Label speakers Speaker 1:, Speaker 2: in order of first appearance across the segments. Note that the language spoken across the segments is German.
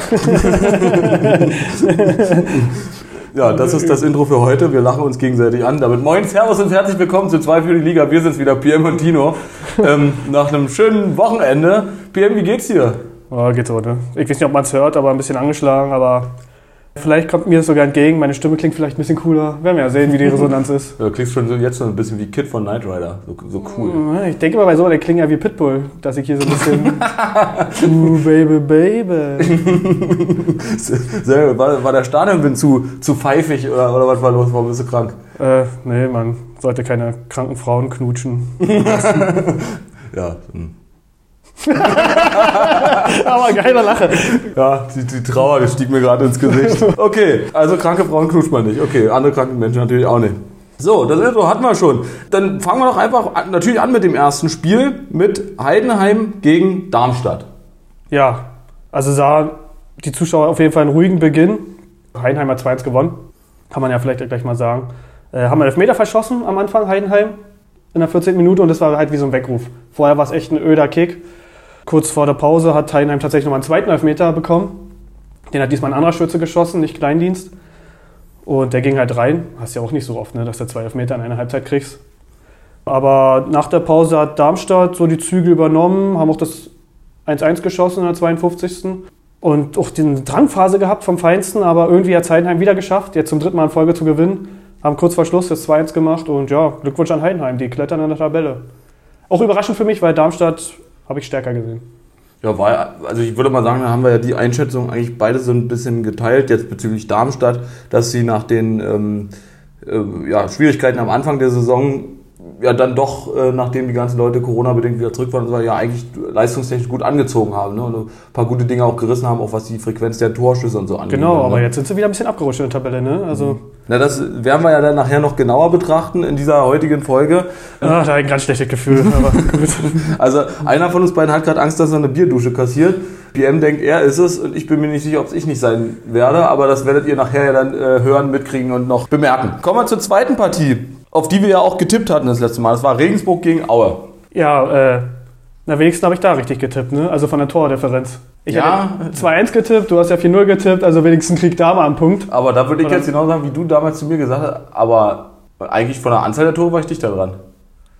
Speaker 1: Ja, das ist das Intro für heute. Wir lachen uns gegenseitig an. Damit moin, Servus und herzlich willkommen zu 2 für die Liga. Wir sind's wieder, PM und Tino. Ähm, nach einem schönen Wochenende. PM, wie geht's dir?
Speaker 2: Oh, geht so, ne? Ich weiß nicht, ob man es hört, aber ein bisschen angeschlagen, aber vielleicht kommt mir das sogar entgegen. Meine Stimme klingt vielleicht ein bisschen cooler. Werden wir ja sehen, wie die Resonanz ist.
Speaker 1: Ja, du klingst schon jetzt so ein bisschen wie Kid von Knight Rider. So, so cool.
Speaker 2: Ich denke mal bei so, der klingt ja wie Pitbull, dass ich hier so ein bisschen. uh, baby, baby.
Speaker 1: Sehr, war, war der Stadionwind zu, zu pfeifig oder, oder was war los? Warum bist du krank?
Speaker 2: Äh, nee, man sollte keine kranken Frauen knutschen.
Speaker 1: Ja, hm.
Speaker 2: aber geile Lache.
Speaker 1: ja die, die Trauer, die stieg mir gerade ins Gesicht. Okay, also kranke Frauen knutscht man nicht. Okay, andere kranke Menschen natürlich auch nicht. So, das Intro hatten wir schon. Dann fangen wir doch einfach an, natürlich an mit dem ersten Spiel mit Heidenheim gegen Darmstadt.
Speaker 2: Ja, also sah die Zuschauer auf jeden Fall einen ruhigen Beginn. Heidenheim hat 2-1 gewonnen. Kann man ja vielleicht gleich mal sagen. Äh, haben wir Elfmeter verschossen am Anfang, Heidenheim, in der 14. Minute und das war halt wie so ein Weckruf. Vorher war es echt ein öder Kick. Kurz vor der Pause hat Heidenheim tatsächlich nochmal einen zweiten Elfmeter bekommen. Den hat diesmal ein anderer Schütze geschossen, nicht Kleindienst. Und der ging halt rein. Hast ja auch nicht so oft, ne, dass du zwei Elfmeter in einer Halbzeit kriegst. Aber nach der Pause hat Darmstadt so die Zügel übernommen, haben auch das 1-1 geschossen in der 52. Und auch die Drangphase gehabt vom Feinsten, aber irgendwie hat Heidenheim wieder geschafft, jetzt zum dritten Mal in Folge zu gewinnen. Haben kurz vor Schluss das 2-1 gemacht und ja, Glückwunsch an Heidenheim, die klettern in der Tabelle. Auch überraschend für mich, weil Darmstadt habe ich stärker gesehen.
Speaker 1: Ja, war, also ich würde mal sagen, da haben wir ja die Einschätzung eigentlich beide so ein bisschen geteilt, jetzt bezüglich Darmstadt, dass sie nach den ähm, äh, ja, Schwierigkeiten am Anfang der Saison ja dann doch, äh, nachdem die ganzen Leute Corona-bedingt wieder zurück waren, ja eigentlich leistungstechnisch gut angezogen haben ne? und ein paar gute Dinge auch gerissen haben, auch was die Frequenz der Torschüsse und so angeht.
Speaker 2: Genau,
Speaker 1: ne?
Speaker 2: aber jetzt sind sie wieder ein bisschen abgerutscht in der Tabelle, ne? Also,
Speaker 1: Na, das werden wir ja dann nachher noch genauer betrachten in dieser heutigen Folge.
Speaker 2: ah, da ein ganz schlechtes Gefühl.
Speaker 1: Also einer von uns beiden hat gerade Angst, dass er eine Bierdusche kassiert. PM denkt, er ist es und ich bin mir nicht sicher, ob es ich nicht sein werde, aber das werdet ihr nachher ja dann äh, hören, mitkriegen und noch bemerken. Kommen wir zur zweiten Partie, auf die wir ja auch getippt hatten das letzte Mal. Das war Regensburg gegen Aue.
Speaker 2: Ja, äh, na wenigstens habe ich da richtig getippt, ne? Also von der Tordifferenz. Ich
Speaker 1: Ja.
Speaker 2: habe 2-1 getippt, du hast ja 4-0 getippt, also wenigstens krieg da mal einen Punkt.
Speaker 1: Aber da würde ich
Speaker 2: Oder-
Speaker 1: jetzt genau sagen, wie du damals zu mir gesagt hast, aber eigentlich von der Anzahl der Tore war ich dichter dran.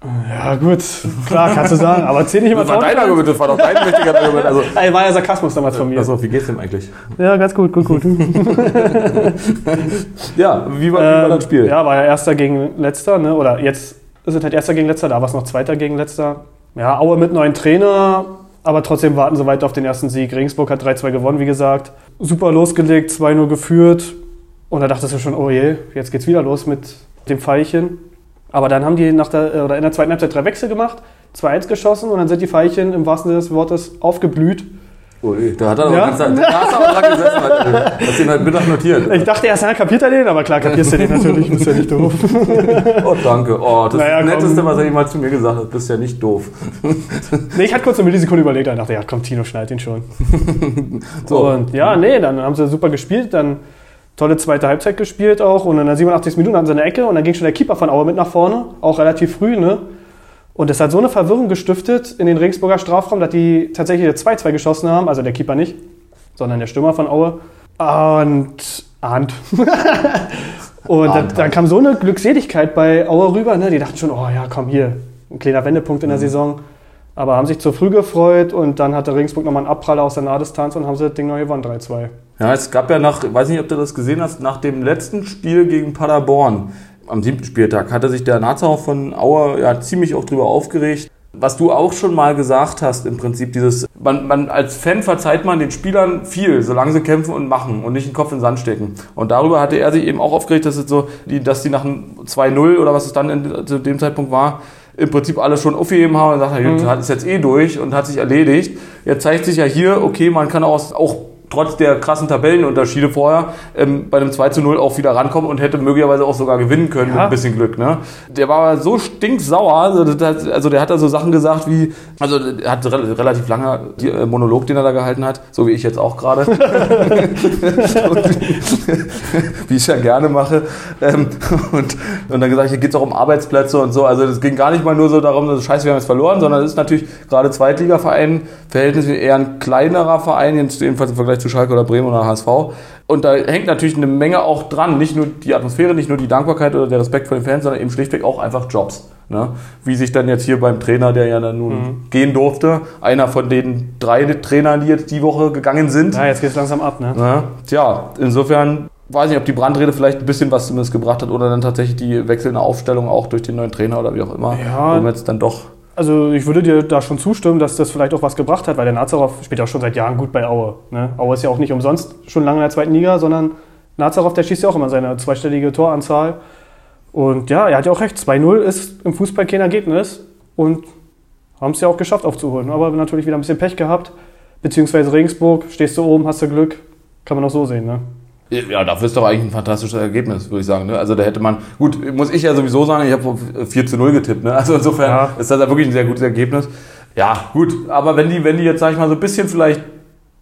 Speaker 2: Ja, gut, klar, kannst du sagen, aber zähl nicht immer
Speaker 1: Das war dein Argument, das war doch dein wichtiger Argument. Also,
Speaker 2: Ey, war ja Sarkasmus damals von mir.
Speaker 1: Achso, wie geht's dem eigentlich?
Speaker 2: Ja, ganz gut, gut, gut.
Speaker 1: Ja, wie war, wie war das Spiel?
Speaker 2: Ähm, Ja, war ja Erster gegen Letzter, ne? oder jetzt ist es halt Erster gegen Letzter, da war es noch Zweiter gegen Letzter. Ja, Aue mit neuen Trainer, aber trotzdem warten sie weiter auf den ersten Sieg. Regensburg hat 3-2 gewonnen, wie gesagt. Super losgelegt, 2-0 geführt. Und da dachtest du schon, oh je, jetzt geht's wieder los mit dem Pfeilchen. Aber dann haben die nach der, oder in der zweiten Halbzeit drei Wechsel gemacht, 2-1 geschossen und dann sind die Pfeilchen im wahrsten Sinne des Wortes aufgeblüht.
Speaker 1: Ui, da hat er doch
Speaker 2: Ja?
Speaker 1: ganz, da hast du aber dran gesessen. Alter. Hast ihn halt Mittag notiert.
Speaker 2: Ich dachte erst, ja, kapiert er den? Aber klar, kapierst du den natürlich, bist ja nicht doof.
Speaker 1: Oh, danke. Oh, das
Speaker 2: Naja,
Speaker 1: ist das. Netteste, was er jemals zu mir gesagt hat. Bist ja nicht doof.
Speaker 2: Nee, ich hatte kurz eine Millisekunde überlegt, dann dachte ich, ja komm, Tino schnallt ihn schon.
Speaker 1: So.
Speaker 2: Und ja, nee, dann haben sie super gespielt, dann tolle zweite Halbzeit gespielt auch und in der 87. Minute hatten sie eine Ecke und dann ging schon der Keeper von Aue mit nach vorne, auch relativ früh, ne? Und das hat so eine Verwirrung gestiftet in den Regensburger Strafraum, dass die tatsächlich 2-2 geschossen haben, also der Keeper nicht, sondern der Stürmer von Aue. Und Arndt. und dann, dann kam so eine Glückseligkeit bei Aue rüber, ne? Die dachten schon, oh ja, komm hier, ein kleiner Wendepunkt in
Speaker 1: Mhm.
Speaker 2: der Saison. Aber haben sich zu früh gefreut und dann hatte Regensburg nochmal einen Abpraller aus der Nahdistanz und haben sie das Ding noch gewonnen, 3-2.
Speaker 1: Ja, es gab ja nach, weiß nicht, ob du das gesehen hast, nach dem letzten Spiel gegen Paderborn, am siebten Spieltag, hatte sich der Nazau von Auer ja ziemlich auch drüber aufgeregt. Was du auch schon mal gesagt hast, im Prinzip dieses, man, man als Fan verzeiht man den Spielern viel, solange sie kämpfen und machen und nicht den Kopf in den Sand stecken. Und darüber hatte er sich eben auch aufgeregt, dass es so, die, dass die nach einem 2-0 oder was es dann in, zu dem Zeitpunkt war, im Prinzip alles schon aufgegeben haben und sagt, mhm. ist jetzt eh durch und hat sich erledigt. Jetzt zeigt sich ja hier, okay, man kann auch, auch trotz der krassen Tabellenunterschiede vorher ähm, bei einem 2 zu 0 auch wieder rankommen und hätte möglicherweise auch sogar gewinnen können mit
Speaker 2: Ja.
Speaker 1: ein bisschen Glück. Ne? Der war so stinksauer, also, das, also der hat da so Sachen gesagt wie, also er hat re relativ lange die, äh, Monolog, den er da gehalten hat, so wie ich jetzt auch gerade. wie ich ja gerne mache. Ähm, und, und dann gesagt, hier geht es auch um Arbeitsplätze und so. Also es ging gar nicht mal nur so darum, dass scheiße, wir haben jetzt verloren, sondern es ist natürlich gerade Zweitligaverein, verhältnismäßig eher ein kleinerer Verein, jedenfalls im Vergleich zu Schalke oder Bremen oder HSV. Und da hängt natürlich eine Menge auch dran. Nicht nur die Atmosphäre, nicht nur die Dankbarkeit oder der Respekt vor den Fans, sondern eben schlichtweg auch einfach Jobs. Ne? Wie sich dann jetzt hier beim Trainer, der ja dann nun mhm. gehen durfte, einer von den drei Trainern, die jetzt die Woche gegangen sind.
Speaker 2: Ja, jetzt geht es langsam ab, ne?
Speaker 1: Ja, tja, insofern weiß nicht, ob die Brandrede vielleicht ein bisschen was zumindest gebracht hat oder dann tatsächlich die wechselnde Aufstellung auch durch den neuen Trainer oder wie auch immer.
Speaker 2: Ja. Um jetzt dann doch also ich würde dir da schon zustimmen, dass das vielleicht auch was gebracht hat, weil der Nazarov spielt auch schon seit Jahren gut bei Aue. Ne? Aue ist ja auch nicht umsonst schon lange in der zweiten Liga, sondern Nazarov, der schießt ja auch immer seine zweistellige Toranzahl. Und ja, er hat ja auch recht, 2-0 ist im Fußball kein Ergebnis und haben es ja auch geschafft aufzuholen. Aber natürlich wieder ein bisschen Pech gehabt, beziehungsweise Regensburg, stehst du oben, hast du Glück, kann man auch so sehen. Ne?
Speaker 1: Ja, dafür ist doch eigentlich ein fantastisches Ergebnis, würde ich sagen. Ne? Also da hätte man, gut, muss ich ja sowieso sagen, ich habe 4 zu 0 getippt. Ne? Also insofern ja. ist das ja wirklich ein sehr gutes Ergebnis. Ja, gut, aber wenn die, wenn die jetzt, sag ich mal, so ein bisschen vielleicht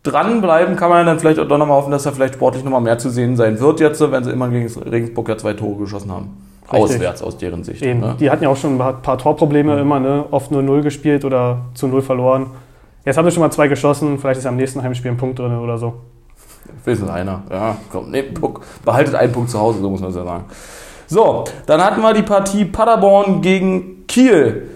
Speaker 1: dranbleiben, kann man dann vielleicht auch doch nochmal hoffen, dass da vielleicht sportlich nochmal mehr zu sehen sein wird jetzt, wenn sie immer gegen Regensburg ja zwei Tore geschossen haben. Richtig. Auswärts aus deren Sicht.
Speaker 2: Eben. Ne? Die hatten ja auch schon ein paar Torprobleme mhm. immer, ne? oft nur 0 gespielt oder zu 0 verloren. Jetzt haben sie schon mal zwei geschossen, vielleicht ist am nächsten Heimspiel ein Punkt drin oder so.
Speaker 1: Wenigstens einer. Ja, komm, nee, behaltet einen Punkt zu Hause, so muss man es ja sagen. So, dann hatten wir die Partie Paderborn gegen Kiel.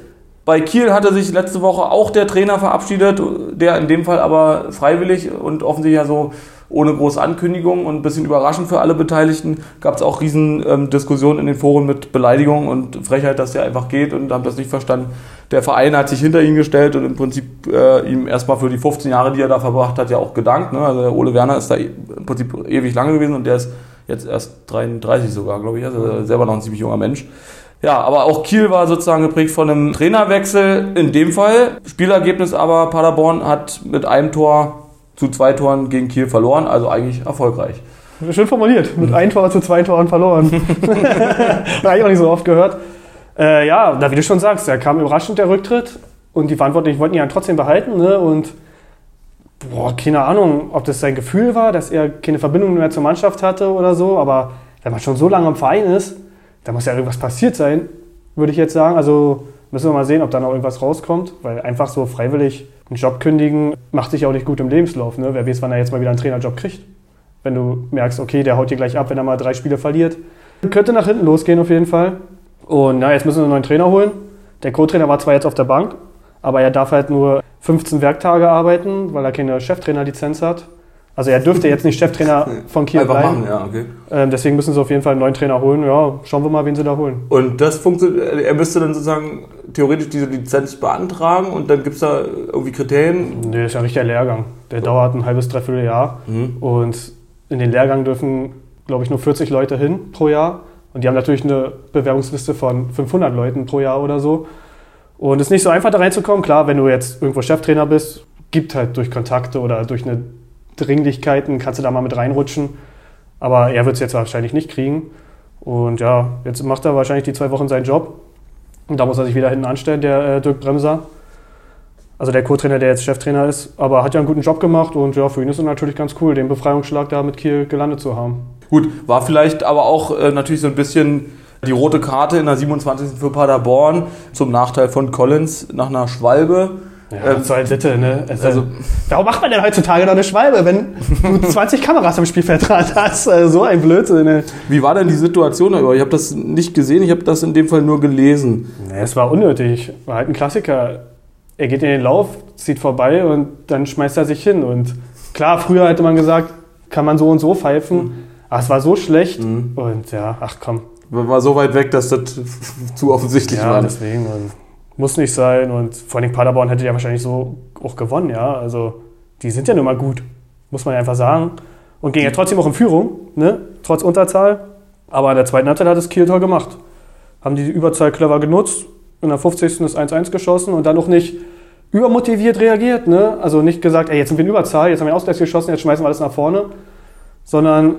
Speaker 1: Bei Kiel hatte sich letzte Woche auch der Trainer verabschiedet, der in dem Fall aber freiwillig und offensichtlich ja so ohne große Ankündigung und ein bisschen überraschend für alle Beteiligten. Gab es auch riesen ähm, Diskussionen in den Foren mit Beleidigung und Frechheit, dass der einfach geht und haben das nicht verstanden. Der Verein hat sich hinter ihn gestellt und im Prinzip äh, ihm erstmal für die 15 Jahre, die er da verbracht hat, ja auch gedankt. Ne? Also der Ole Werner ist da im Prinzip ewig lange gewesen und der ist jetzt erst 33 sogar, glaube ich. Also selber noch ein ziemlich junger Mensch. Ja, aber auch Kiel war sozusagen geprägt von einem Trainerwechsel. In dem Fall Spielergebnis aber Paderborn hat mit einem Tor zu zwei Toren gegen Kiel verloren, also eigentlich erfolgreich.
Speaker 2: Schön formuliert, mit ein Tor zu zwei Toren verloren. Habe ich auch nicht so oft gehört. Äh, ja, da wie du schon sagst, da kam überraschend der Rücktritt und die Verantwortlichen wollten ihn ja trotzdem behalten. Ne? Und boah, keine Ahnung, ob das sein Gefühl war, dass er keine Verbindung mehr zur Mannschaft hatte oder so, aber wenn man schon so lange im Verein ist, da muss ja irgendwas passiert sein, würde ich jetzt sagen. Also müssen wir mal sehen, ob da noch irgendwas rauskommt, weil einfach so freiwillig einen Job kündigen macht sich auch nicht gut im Lebenslauf. Ne? Wer weiß, wann er jetzt mal wieder einen Trainerjob kriegt. Wenn du merkst, okay, der haut dir gleich ab, wenn er mal drei Spiele verliert. Könnte nach hinten losgehen auf jeden Fall. Und na, jetzt müssen wir einen neuen Trainer holen. Der Co-Trainer war zwar jetzt auf der Bank, aber er darf halt nur 15 Werktage arbeiten, weil er keine Cheftrainerlizenz hat. Also er dürfte jetzt nicht Cheftrainer von Kiel Einfach bleiben. Machen, ja, okay. Ähm, deswegen müssen sie auf jeden Fall einen neuen Trainer holen. Ja, schauen wir mal, wen sie da holen.
Speaker 1: Und das funktioniert, er müsste dann sozusagen theoretisch diese Lizenz beantragen und dann gibt es da irgendwie Kriterien?
Speaker 2: Nee, das ist ja nicht der Lehrgang. Der so. dauert ein halbes, dreiviertel Jahr. Mhm. Und in den Lehrgang dürfen, glaube ich, nur 40 Leute hin pro Jahr. Und die haben natürlich eine Bewerbungsliste von 500 Leuten pro Jahr oder so. Und es ist nicht so einfach da reinzukommen. Klar, wenn du jetzt irgendwo Cheftrainer bist, gibt halt durch Kontakte oder durch eine Dringlichkeiten kannst du da mal mit reinrutschen. Aber er wird es jetzt wahrscheinlich nicht kriegen. Und ja, jetzt macht er wahrscheinlich die zwei Wochen seinen Job. Und da muss er sich wieder hinten anstellen, der äh, Dirk Bremser. Also der Co-Trainer, der jetzt Cheftrainer ist. Aber hat ja einen guten Job gemacht und ja, für ihn ist es natürlich ganz cool, den Befreiungsschlag da mit Kiel gelandet zu haben.
Speaker 1: Gut, war vielleicht aber auch äh, natürlich so ein bisschen die rote Karte in der 27. für Paderborn zum Nachteil von Collins nach einer Schwalbe.
Speaker 2: Ja, ähm, so ein Sitte, ne? Also, also, warum macht man denn heutzutage noch eine Schwalbe, wenn du 20 Kameras am Spielfeldrand hast? Also, so ein Blödsinn. Ne?
Speaker 1: Wie war denn die Situation? Ich habe das nicht gesehen, ich habe das in dem Fall nur gelesen.
Speaker 2: Ja, es war unnötig. War halt ein Klassiker. Er geht in den Lauf, zieht vorbei und dann schmeißt er sich hin. Und klar, früher hätte man gesagt, kann man so und so pfeifen. Mhm. Aber es war so schlecht. Mhm. Und ja, ach komm.
Speaker 1: War so weit weg, dass das zu offensichtlich ja, war. Ja,
Speaker 2: deswegen. Und muss nicht sein. Und vor allem Paderborn hätte ja wahrscheinlich so auch gewonnen, ja. Also die sind ja nun mal gut, muss man ja einfach sagen. Und gehen ja trotzdem auch in Führung, ne? trotz Unterzahl. Aber in der zweiten Halbzeit hat es Kiel Tor gemacht. Haben die Überzahl clever genutzt, in der 50. ist 1-1 geschossen und dann auch nicht übermotiviert reagiert. Ne? Also nicht gesagt, ey, jetzt sind wir in Überzahl, jetzt haben wir Ausgleich geschossen, jetzt schmeißen wir alles nach vorne. Sondern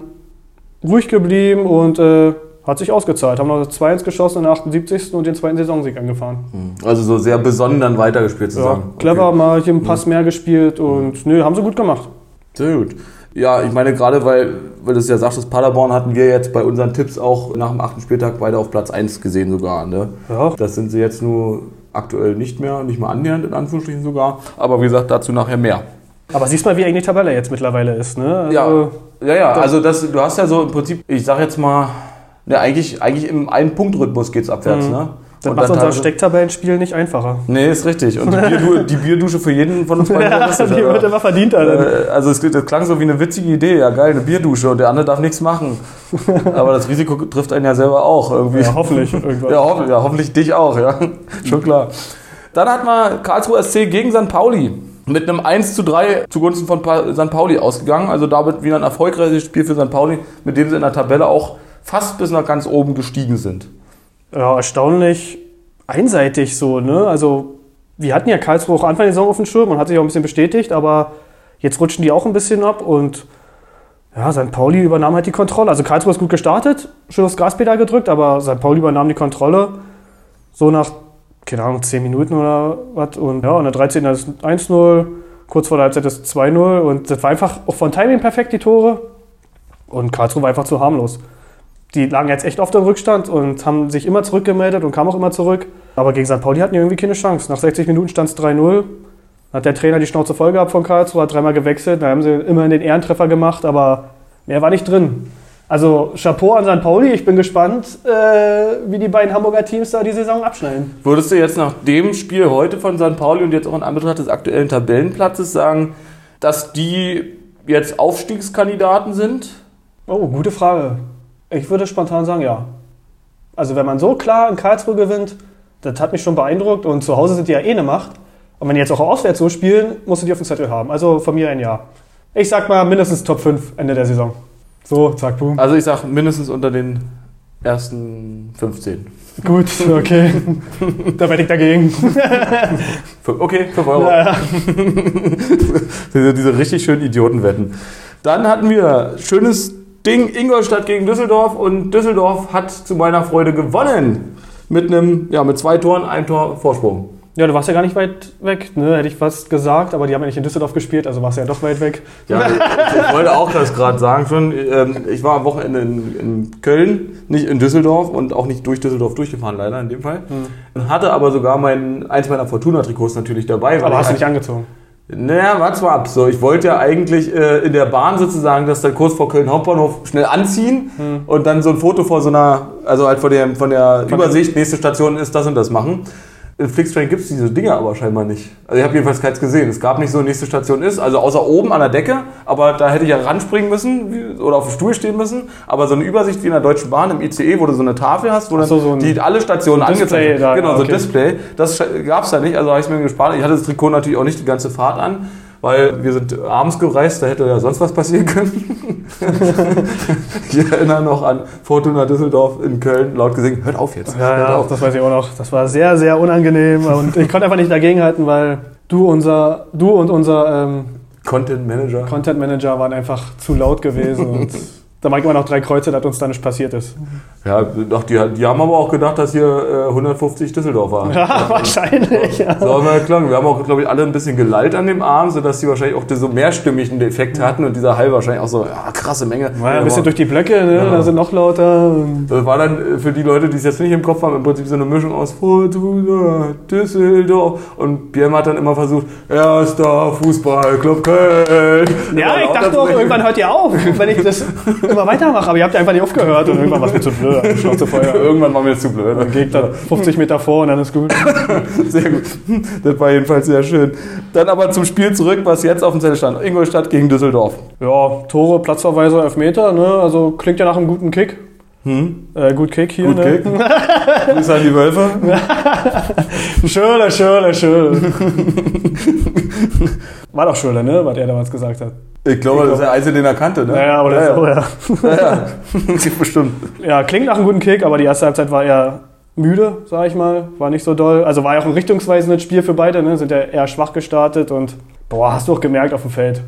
Speaker 2: ruhig geblieben und äh, hat sich ausgezahlt. Haben noch 2-1 geschossen in der 78. und den zweiten Saisonsieg angefahren.
Speaker 1: Hm. Also so sehr besonnen dann weitergespielt zusammen.
Speaker 2: Ja, clever, okay. mal hier einen Pass hm. mehr gespielt und hm. nö, haben sie gut gemacht.
Speaker 1: Sehr gut. Ja, ich meine gerade, weil, weil du es ja sagst, das Paderborn hatten wir jetzt bei unseren Tipps auch nach dem achten Spieltag beide auf Platz 1 gesehen sogar. Ne? Ja. Das sind sie jetzt nur aktuell nicht mehr, nicht mal annähernd in Anführungsstrichen sogar. Aber wie gesagt, dazu nachher mehr.
Speaker 2: Aber siehst mal, wie eng die Tabelle jetzt mittlerweile ist, ne? Also,
Speaker 1: Ja, ja, ja. Also das, du hast ja so im Prinzip, ich sag jetzt mal, ne, eigentlich, eigentlich im Einen-Punkt-Rhythmus geht's abwärts, ne?
Speaker 2: Das
Speaker 1: Und
Speaker 2: macht
Speaker 1: dann
Speaker 2: unser Stecktabellenspiel nicht einfacher.
Speaker 1: Nee, ist richtig. Und die, Bierdu die Bierdusche für jeden von uns beiden
Speaker 2: Ja, die
Speaker 1: aber-
Speaker 2: wird immer verdient, Alter.
Speaker 1: Äh, Also es, das klang so wie eine witzige Idee, ja geil, eine Bierdusche und der andere darf nichts machen. Aber das Risiko trifft einen ja selber auch irgendwie.
Speaker 2: Ja, hoffentlich irgendwann.
Speaker 1: Ja, hoffentlich, ja, hoffentlich dich auch, ja. Schon klar. Dann hat man Karlsruhe SC gegen St. Pauli mit einem 1 zu 3 zugunsten von St. Pauli ausgegangen. Also damit wieder ein erfolgreiches Spiel für St. Pauli, mit dem sie in der Tabelle auch fast bis nach ganz oben gestiegen sind.
Speaker 2: Ja, erstaunlich einseitig so, ne? Also, wir hatten ja Karlsruhe auch Anfang der Saison auf dem Schirm und hat sich auch ein bisschen bestätigt, aber jetzt rutschen die auch ein bisschen ab und ja, St. Pauli übernahm halt die Kontrolle. Also Karlsruhe ist gut gestartet, schön aufs Gaspedal gedrückt, aber St. Pauli übernahm die Kontrolle so nach, keine Ahnung, 10 Minuten oder was und ja, in der 13. ist 1-0, kurz vor der Halbzeit ist 2-0 und das war einfach auch von Timing perfekt, die Tore und Karlsruhe war einfach zu harmlos die lagen jetzt echt oft im Rückstand und haben sich immer zurückgemeldet und kamen auch immer zurück. Aber gegen St. Pauli hatten die irgendwie keine Chance. Nach 60 Minuten stand es 3-0. Dann Hat der Trainer die Schnauze voll gehabt von Karlsruhe, hat dreimal gewechselt. Da haben sie immerhin den Ehrentreffer gemacht, aber mehr war nicht drin. Also Chapeau an St. Pauli. Ich bin gespannt, äh, wie die beiden Hamburger Teams da die Saison abschneiden.
Speaker 1: Würdest du jetzt nach dem Spiel heute von St. Pauli und jetzt auch in Anbetracht des aktuellen Tabellenplatzes sagen, dass die jetzt Aufstiegskandidaten sind?
Speaker 2: Oh, gute Frage. Ich würde spontan sagen, ja. Also wenn man so klar in Karlsruhe gewinnt, das hat mich schon beeindruckt und zu Hause sind die ja eh eine Macht. Und wenn die jetzt auch auswärts so spielen, musst du die auf dem Zettel haben. Also von mir ein Ja. Ich sag mal mindestens Top 5 Ende der Saison. So, zack, boom.
Speaker 1: Also ich sag mindestens unter den ersten 15.
Speaker 2: Gut, okay. da werde ich dagegen.
Speaker 1: Okay, 5 Euro.
Speaker 2: Ja.
Speaker 1: diese, diese richtig schönen Idiotenwetten. Dann hatten wir schönes Ding Ingolstadt gegen Düsseldorf und Düsseldorf hat zu meiner Freude gewonnen. Mit einem, ja, mit zwei Toren, einem Tor Vorsprung.
Speaker 2: ja, du warst ja gar nicht weit weg, ne? hätte ich fast gesagt, aber die haben ja nicht in Düsseldorf gespielt, also warst du ja doch weit weg.
Speaker 1: Ja, ich, ich wollte auch das gerade sagen schon. Ähm, ich war am Wochenende in, in Köln, nicht in Düsseldorf und auch nicht durch Düsseldorf durchgefahren, leider in dem Fall. Hatte aber sogar mein, eins meiner Fortuna-Trikots natürlich dabei.
Speaker 2: Aber hast du
Speaker 1: halt-
Speaker 2: nicht angezogen?
Speaker 1: Naja, warte mal ab. So, ich wollte ja eigentlich äh, in der Bahn sozusagen das dann kurz vor Köln Hauptbahnhof schnell anziehen und dann so ein Foto vor so einer, also halt von der, von der Übersicht, nächste Station ist das und das machen. In Flixtrain gibt es diese Dinge aber scheinbar nicht. Also ich habe jedenfalls keins gesehen. Es gab nicht so, nächste Station ist, also außer oben an der Decke, aber da hätte ich ja ranspringen müssen oder auf dem Stuhl stehen müssen. Aber so eine Übersicht wie in der Deutschen Bahn im ICE, wo du so eine Tafel hast, wo dann
Speaker 2: so, so ein
Speaker 1: die alle Stationen
Speaker 2: Display
Speaker 1: angezeigt
Speaker 2: da,
Speaker 1: Genau, so ein
Speaker 2: okay.
Speaker 1: Display. Das gab es da nicht, also habe ich mir gespart. Ich hatte das Trikot natürlich auch nicht die ganze Fahrt an, weil wir sind abends gereist, da hätte ja sonst was passieren können. ich erinnere noch an Fortuna Düsseldorf in Köln, laut gesungen, hört auf jetzt.
Speaker 2: Ja,
Speaker 1: hört
Speaker 2: ja,
Speaker 1: auf.
Speaker 2: das weiß ich auch noch. Das war sehr, sehr unangenehm und ich konnte einfach nicht dagegenhalten, weil du, unser, du und unser ähm,
Speaker 1: Content Manager.
Speaker 2: Content Manager waren einfach zu laut gewesen und da mag immer noch drei Kreuze, dass uns da nicht passiert ist.
Speaker 1: Ja, doch, die, die haben aber auch gedacht, dass hier äh, 150 Düsseldorfer.
Speaker 2: Ja, wahrscheinlich. Ja.
Speaker 1: So haben wir geklungen. Wir haben auch, glaube ich, alle ein bisschen gelallt an dem Abend, sodass sie wahrscheinlich auch so mehrstimmigen Effekt hatten und dieser Hall wahrscheinlich auch so, ja, krasse Menge.
Speaker 2: War ja ein bisschen durch die Blöcke, ne?
Speaker 1: Ja.
Speaker 2: da sind noch lauter.
Speaker 1: Das war dann äh, für die Leute, die es jetzt nicht im Kopf haben, im Prinzip so eine Mischung aus Düsseldorf und Bierm hat dann immer versucht, erster Fußballclub Köln.
Speaker 2: Ja, ich dachte auch, irgendwann hört ihr auf, wenn ich das immer weitermache. Aber ihr habt ja einfach nicht aufgehört und irgendwann war es mir zu blöd. Schnauze.
Speaker 1: Irgendwann war mir das zu blöd.
Speaker 2: Dann geht da 50 Meter vor und dann ist gut.
Speaker 1: Sehr gut. Das war jedenfalls sehr schön. Dann aber zum Spiel zurück, was jetzt auf dem Zettel stand. Ingolstadt gegen Düsseldorf.
Speaker 2: Ja, Tore, Platzverweise, Elfmeter, ne? Also klingt ja nach einem guten Kick. Äh, gut Kick hier,
Speaker 1: Gut
Speaker 2: ne?
Speaker 1: Kick. Grüße an die Wölfe.
Speaker 2: Schöne, schöne, schöne. War doch Schöne, ne? Was er damals gesagt hat.
Speaker 1: Ich glaube, das ist der Einzige, den er kannte. Ne?
Speaker 2: Naja, oder
Speaker 1: ja,
Speaker 2: so, ja.
Speaker 1: Ja, ja. Bestimmt.
Speaker 2: Ja, klingt nach einem guten Kick, aber die erste Halbzeit war eher müde, sag ich mal. War nicht so doll. Also war ja auch ein richtungsweisendes Spiel für beide, ne? Sind ja eher schwach gestartet und boah, hast du auch gemerkt auf dem Feld.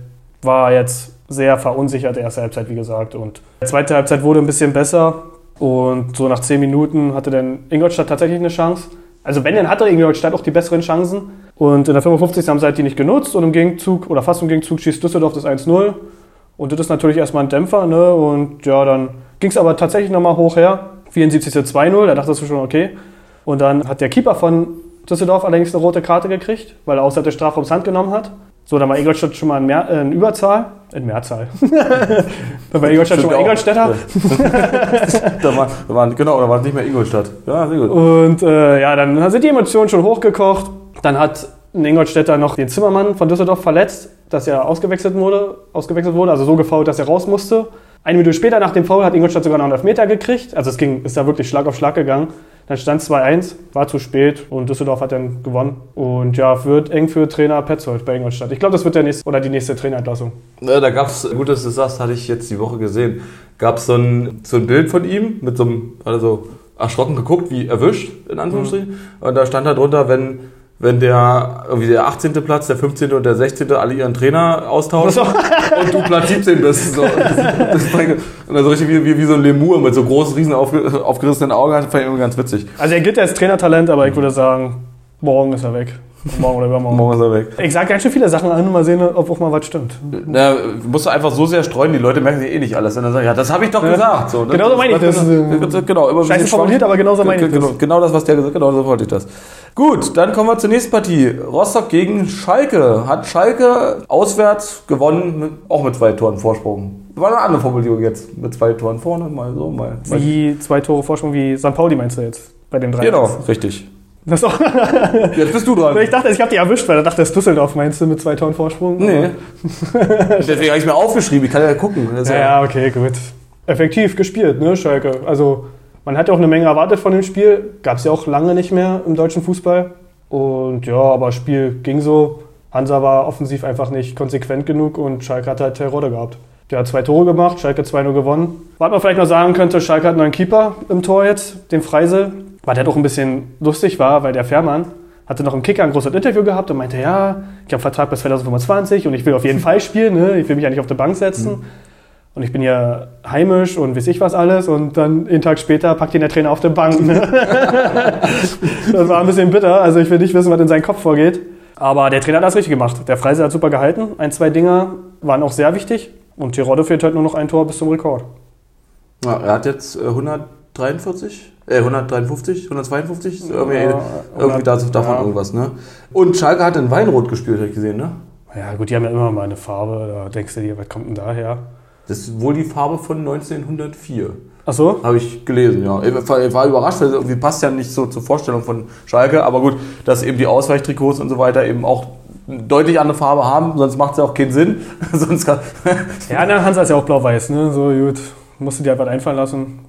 Speaker 2: War jetzt sehr verunsichert, erste Halbzeit, wie gesagt. Und die zweite Halbzeit wurde ein bisschen besser. Und so nach zehn Minuten hatte dann Ingolstadt tatsächlich eine Chance. Also wenn, dann hatte Ingolstadt auch die besseren Chancen. Und in der 55. haben sie halt die nicht genutzt. Und im Gegenzug, oder fast im Gegenzug, schießt Düsseldorf das 1-0. Und das ist natürlich erstmal ein Dämpfer, ne? Und ja, dann ging es aber tatsächlich nochmal hoch her. 74. 2-0, da dachtest du schon, okay. Und dann hat der Keeper von Düsseldorf allerdings eine rote Karte gekriegt, weil er außerhalb des Strafraums Hand genommen hat. So, dann war Ingolstadt schon mal in, Mehr, äh, in Überzahl. In Mehrzahl. dann war Ingolstadt schon mal Ingolstädter.
Speaker 1: da war, da war, genau, da war es nicht mehr Ingolstadt. Ja, sehr gut.
Speaker 2: Und äh, ja, dann sind die Emotionen schon hochgekocht. Dann hat ein Ingolstädter noch den Zimmermann von Düsseldorf verletzt, dass er ausgewechselt wurde, ausgewechselt wurde, also so gefault, dass er raus musste. Eine Minute später nach dem Foul hat Ingolstadt sogar noch einen Elfmeter gekriegt. Also es ging, ist da wirklich Schlag auf Schlag gegangen. Dann stand 2-1, war zu spät und Düsseldorf hat dann gewonnen. Und ja, wird eng für Trainer Petzold bei Ingolstadt. Ich glaube, das wird der nächste oder die nächste Trainerentlassung.
Speaker 1: Ja, da gab es, gut, dass du sagst, hatte ich jetzt die Woche gesehen. Gab es so ein, so ein Bild von ihm mit so einem, also erschrocken geguckt, wie erwischt, in Anführungsstrichen. Mhm. Und da stand da drunter, wenn wenn der irgendwie der 18. Platz, der 15. und der 16. alle ihren Trainer austauschen und du Platz 17 bist. So. Das, das und dann so richtig wie, wie, wie so ein Lemur mit so großen, riesen aufgerissenen Augen, das fand ich irgendwie ganz witzig.
Speaker 2: Also er gilt als Trainertalent, aber ich würde sagen, morgen ist er weg. Morgen oder übermorgen. Morgen ist er weg. Ich sage ganz schön viele Sachen an, mal sehen, ob auch mal was stimmt.
Speaker 1: Na, musst du einfach so sehr streuen, die Leute merken sich eh nicht alles. Und dann sagen, ja, das habe ich doch ja. gesagt. So,
Speaker 2: genau so meine ich das.
Speaker 1: das genau, immer
Speaker 2: Scheiße formuliert, aber genau so meine ich
Speaker 1: genau, das. Genau das, was der gesagt hat, genau so wollte ich das. Gut, dann kommen wir zur nächsten Partie. Rostock gegen Schalke. Hat Schalke auswärts gewonnen, auch mit zwei Toren Vorsprung. War eine andere Formulierung jetzt. Mit zwei Toren vorne, mal so, mal.
Speaker 2: Wie zwei Tore Vorsprung wie St. Pauli meinst du jetzt? Bei den drei.
Speaker 1: Genau, richtig.
Speaker 2: Das auch
Speaker 1: Jetzt bist du dran.
Speaker 2: Ich dachte, ich habe dich erwischt, weil ich dachte, das ist Düsseldorf meinst du mit zwei Toren Vorsprung?
Speaker 1: Nee. Deswegen habe ich mir aufgeschrieben, ich kann ja gucken.
Speaker 2: Ja, ja, okay, gut. Effektiv gespielt, ne, Schalke. Also, man hat ja auch eine Menge erwartet von dem Spiel. Gab es ja auch lange nicht mehr im deutschen Fußball. Und ja, aber das Spiel ging so. Hansa war offensiv einfach nicht konsequent genug und Schalke hat halt Terror gehabt. Der hat zwei Tore gemacht, Schalke 2-0 gewonnen. Was man vielleicht noch sagen könnte, Schalke hat einen neuen Keeper im Tor jetzt, den Freisel. Was halt auch ein bisschen lustig war, weil der Fährmann hatte noch im Kicker ein großes Interview gehabt und meinte, ja, ich habe Vertrag bis 2025 und ich will auf jeden Fall spielen, ne? ich will mich ja nicht auf die Bank setzen. Mhm. Und ich bin ja heimisch und weiß ich was alles. Und dann einen Tag später packt ihn der Trainer auf der Bank. Ne? das war ein bisschen bitter. Also ich will nicht wissen, was in seinem Kopf vorgeht. Aber der Trainer hat das richtig gemacht. Der Freise hat super gehalten. Ein, zwei Dinger waren auch sehr wichtig. Und Tirode fehlt halt nur noch ein Tor bis zum Rekord.
Speaker 1: Ja, er hat jetzt 143, äh 153, 152, irgendwie, ja, irgendwie davon ja. irgendwas. Ne? Und Schalke hat in Weinrot gespielt, habe ich gesehen, ne?
Speaker 2: Ja gut, die haben ja immer mal eine Farbe. Da denkst du dir, was kommt denn daher?
Speaker 1: Das ist wohl die Farbe von 1904.
Speaker 2: Ach so?
Speaker 1: Habe ich gelesen, ja. Ich war, überrascht, weil irgendwie passt ja nicht so zur Vorstellung von Schalke, aber gut, dass eben die Ausweichtrikots und so weiter eben auch deutlich andere Farbe haben, sonst macht es ja auch keinen Sinn. sonst
Speaker 2: ja, dann Hansa ist ja auch blau-weiß, ne? So gut. Musst du dir einfach einfallen lassen.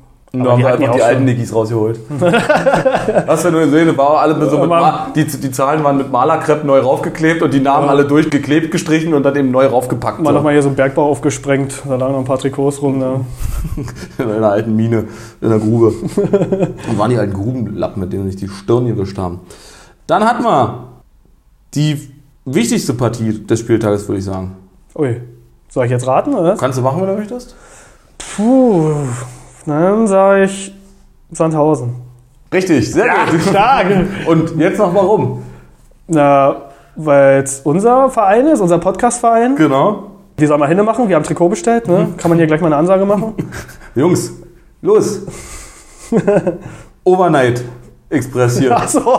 Speaker 1: Und da haben wir einfach die alten Nickys rausgeholt. Hast du nur gesehen, war alle so mit die, die Zahlen waren mit Malerkrepp neu raufgeklebt und die Namen ja. alle durchgeklebt, gestrichen und dann eben neu raufgepackt.
Speaker 2: Mal so. nochmal hier so einen Bergbau aufgesprengt, da lagen noch ein paar Trikots rum. Ne?
Speaker 1: in einer alten Mine, in der Grube. und waren die alten Grubenlappen, mit denen sich die Stirn gewischt haben. Dann hatten wir die wichtigste Partie des Spieltages, würde ich sagen.
Speaker 2: Ui. Soll ich jetzt raten, oder?
Speaker 1: Kannst du machen, wenn du möchtest?
Speaker 2: Puh. Dann sage ich Sandhausen.
Speaker 1: Richtig, sehr ja, gut. Stark. Und jetzt noch warum?
Speaker 2: Na, weil es unser Verein ist, unser Podcast-Verein.
Speaker 1: Genau.
Speaker 2: Die sollen wir hin machen. Wir haben Trikot bestellt. Ne? Kann man hier gleich mal eine Ansage machen?
Speaker 1: Jungs, los. Overnight Express hier. Ach so.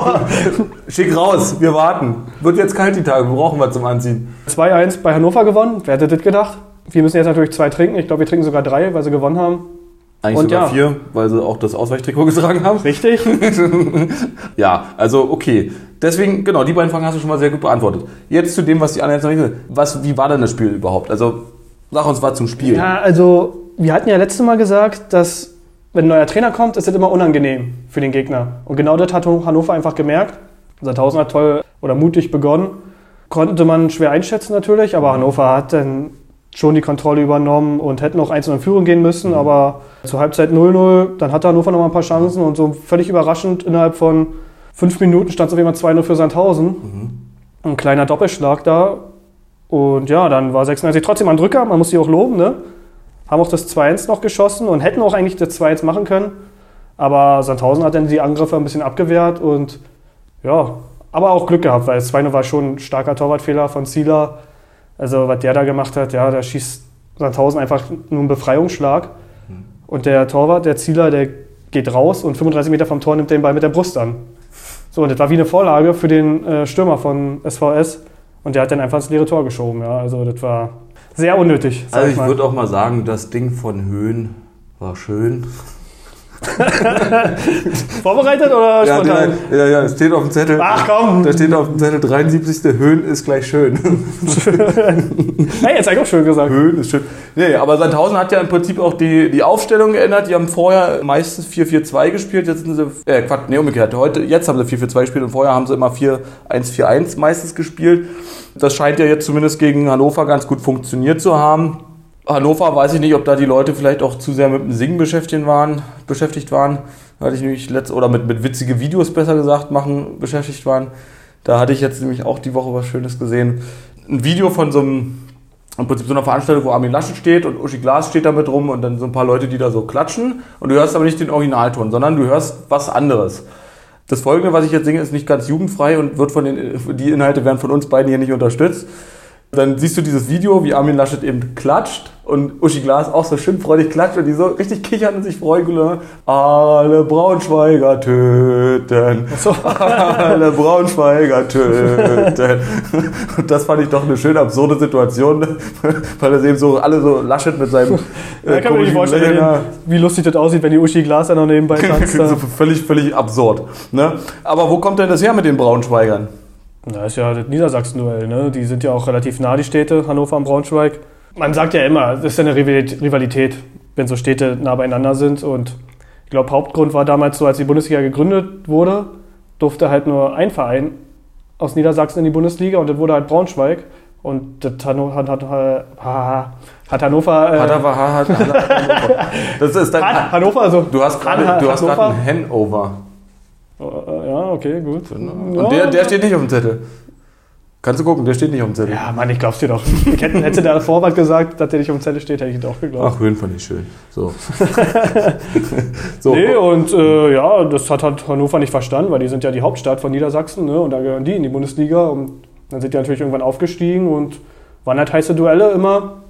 Speaker 1: Schick raus, wir warten. Wird jetzt kalt die Tage, wir brauchen was zum Anziehen.
Speaker 2: 2-1 bei Hannover gewonnen. Wer hätte das gedacht? Wir müssen jetzt natürlich zwei trinken. Ich glaube, wir trinken sogar drei, weil sie gewonnen haben.
Speaker 1: Eigentlich und sogar ja. vier, weil sie auch das Ausweichtrikot getragen haben.
Speaker 2: Richtig.
Speaker 1: ja, also okay. Deswegen, genau, die beiden Fragen hast du schon mal sehr gut beantwortet. Jetzt zu dem, was die anderen jetzt noch nicht was, Wie war denn das Spiel überhaupt? Also, sag uns was zum Spiel.
Speaker 2: Ja, also, wir hatten ja letztes Mal gesagt, dass, wenn ein neuer Trainer kommt, ist das immer unangenehm für den Gegner. Und genau das hat Hannover einfach gemerkt. Sandhausen hat toll oder mutig begonnen. Konnte man schwer einschätzen natürlich, aber Hannover hat dann schon die Kontrolle übernommen und hätten auch einzeln in Führung gehen müssen, mhm. aber zur Halbzeit 0-0, dann hat Hannover noch mal ein paar Chancen und so völlig überraschend innerhalb von fünf Minuten stand es auf einmal 2-0 für Sandhausen. Mhm. Ein kleiner Doppelschlag da. Und ja, dann war 96 trotzdem ein Drücker, man muss sie auch loben, ne? Haben auch das 2-1 noch geschossen und hätten auch eigentlich das 2-1 machen können. Aber Sandhausen hat dann die Angriffe ein bisschen abgewehrt und ja, aber auch Glück gehabt, weil das 2-0 war schon ein starker Torwartfehler von Zieler also was der da gemacht hat, ja, da schießt Sandhausen einfach nur einen Befreiungsschlag. Mhm. Und der Torwart, der Zieler, der geht raus und 35 Meter vom Tor nimmt den Ball mit der Brust an. So, und das war wie eine Vorlage für den äh, Stürmer von SVS. Und der hat dann einfach ins leere Tor geschoben. Ja. Also das war sehr unnötig.
Speaker 1: Also ich
Speaker 2: mal.
Speaker 1: würde auch mal sagen, das Ding von Höhen war schön.
Speaker 2: Vorbereitet oder
Speaker 1: Ja,
Speaker 2: spontan?
Speaker 1: der, ja, ja, es steht auf dem Zettel.
Speaker 2: Ach komm!
Speaker 1: Da steht auf dem Zettel 73. Höhen ist gleich schön.
Speaker 2: hey, jetzt eigentlich auch schön gesagt.
Speaker 1: Höhen ist schön. Nee, aber Sandhausen hat ja im Prinzip auch die, die Aufstellung geändert. Die haben vorher meistens 4-4-2 gespielt. Jetzt sind sie, äh, Quatsch, nee, umgekehrt. Heute, jetzt haben sie 4-4-2 gespielt und vorher haben sie immer 4-1-4-1 meistens gespielt. Das scheint ja jetzt zumindest gegen Hannover ganz gut funktioniert zu haben. Hannover weiß ich nicht, ob da die Leute vielleicht auch zu sehr mit dem Singen beschäftigt waren, beschäftigt waren. Hatte ich nämlich letzt, oder mit, mit witzige Videos besser gesagt machen, beschäftigt waren. Da hatte ich jetzt nämlich auch die Woche was Schönes gesehen. Ein Video von so einem, im Prinzip so einer Veranstaltung, wo Armin Laschet steht und Uschi Glas steht da mit rum und dann so ein paar Leute, die da so klatschen. Und du hörst aber nicht den Originalton, sondern du hörst was anderes. Das folgende, was ich jetzt singe, ist nicht ganz jugendfrei und wird von den, die Inhalte werden von uns beiden hier nicht unterstützt. Dann siehst du dieses Video, wie Armin Laschet eben klatscht und Uschi Glas auch so schön freudig klatscht und die so richtig kichern und sich freuen. Alle Braunschweiger töten.
Speaker 2: So.
Speaker 1: Alle Braunschweiger töten. Und das fand ich doch eine schön absurde Situation, weil das eben so alle so Laschet mit seinem äh,
Speaker 2: kann man sich
Speaker 1: komischen
Speaker 2: vorstellen,
Speaker 1: Lächeln-
Speaker 2: wie lustig das aussieht, wenn die Uschi Glas da noch nebenbei tanzt.
Speaker 1: so
Speaker 2: da.
Speaker 1: völlig, völlig absurd. Ne? Aber wo kommt denn das her mit den Braunschweigern?
Speaker 2: Das ist ja das Niedersachsen-Duell, ne? Die sind ja auch relativ nah, die Städte, Hannover und Braunschweig. Man sagt ja immer, das ist ja eine Rivalit- Rivalität, wenn so Städte nah beieinander sind. Und ich glaube, Hauptgrund war damals so, als die Bundesliga gegründet wurde, durfte halt nur ein Verein aus Niedersachsen in die Bundesliga und das wurde halt Braunschweig. Und das Hanno, hat, hat, hat, Hannover. Äh,
Speaker 1: er, hat, das ist dein,
Speaker 2: Hannover, also.
Speaker 1: du hast gerade gerade
Speaker 2: Hannover? Äh, Ja, okay, gut.
Speaker 1: Und der, der steht nicht auf dem Zettel. Kannst du gucken, der steht nicht auf dem Zettel.
Speaker 2: Ja, Mann, ich glaub's dir doch. Ich hätte, hätte der Vorwand gesagt, dass der nicht auf dem Zettel steht, hätte ich ihn doch geglaubt.
Speaker 1: Ach, Höhen fand ich schön. So. so.
Speaker 2: Nee, und äh, ja, das hat halt Hannover nicht verstanden, weil die sind ja die Hauptstadt von Niedersachsen ne? und da gehören die in die Bundesliga. Und dann sind die natürlich irgendwann aufgestiegen und waren halt heiße Duelle immer,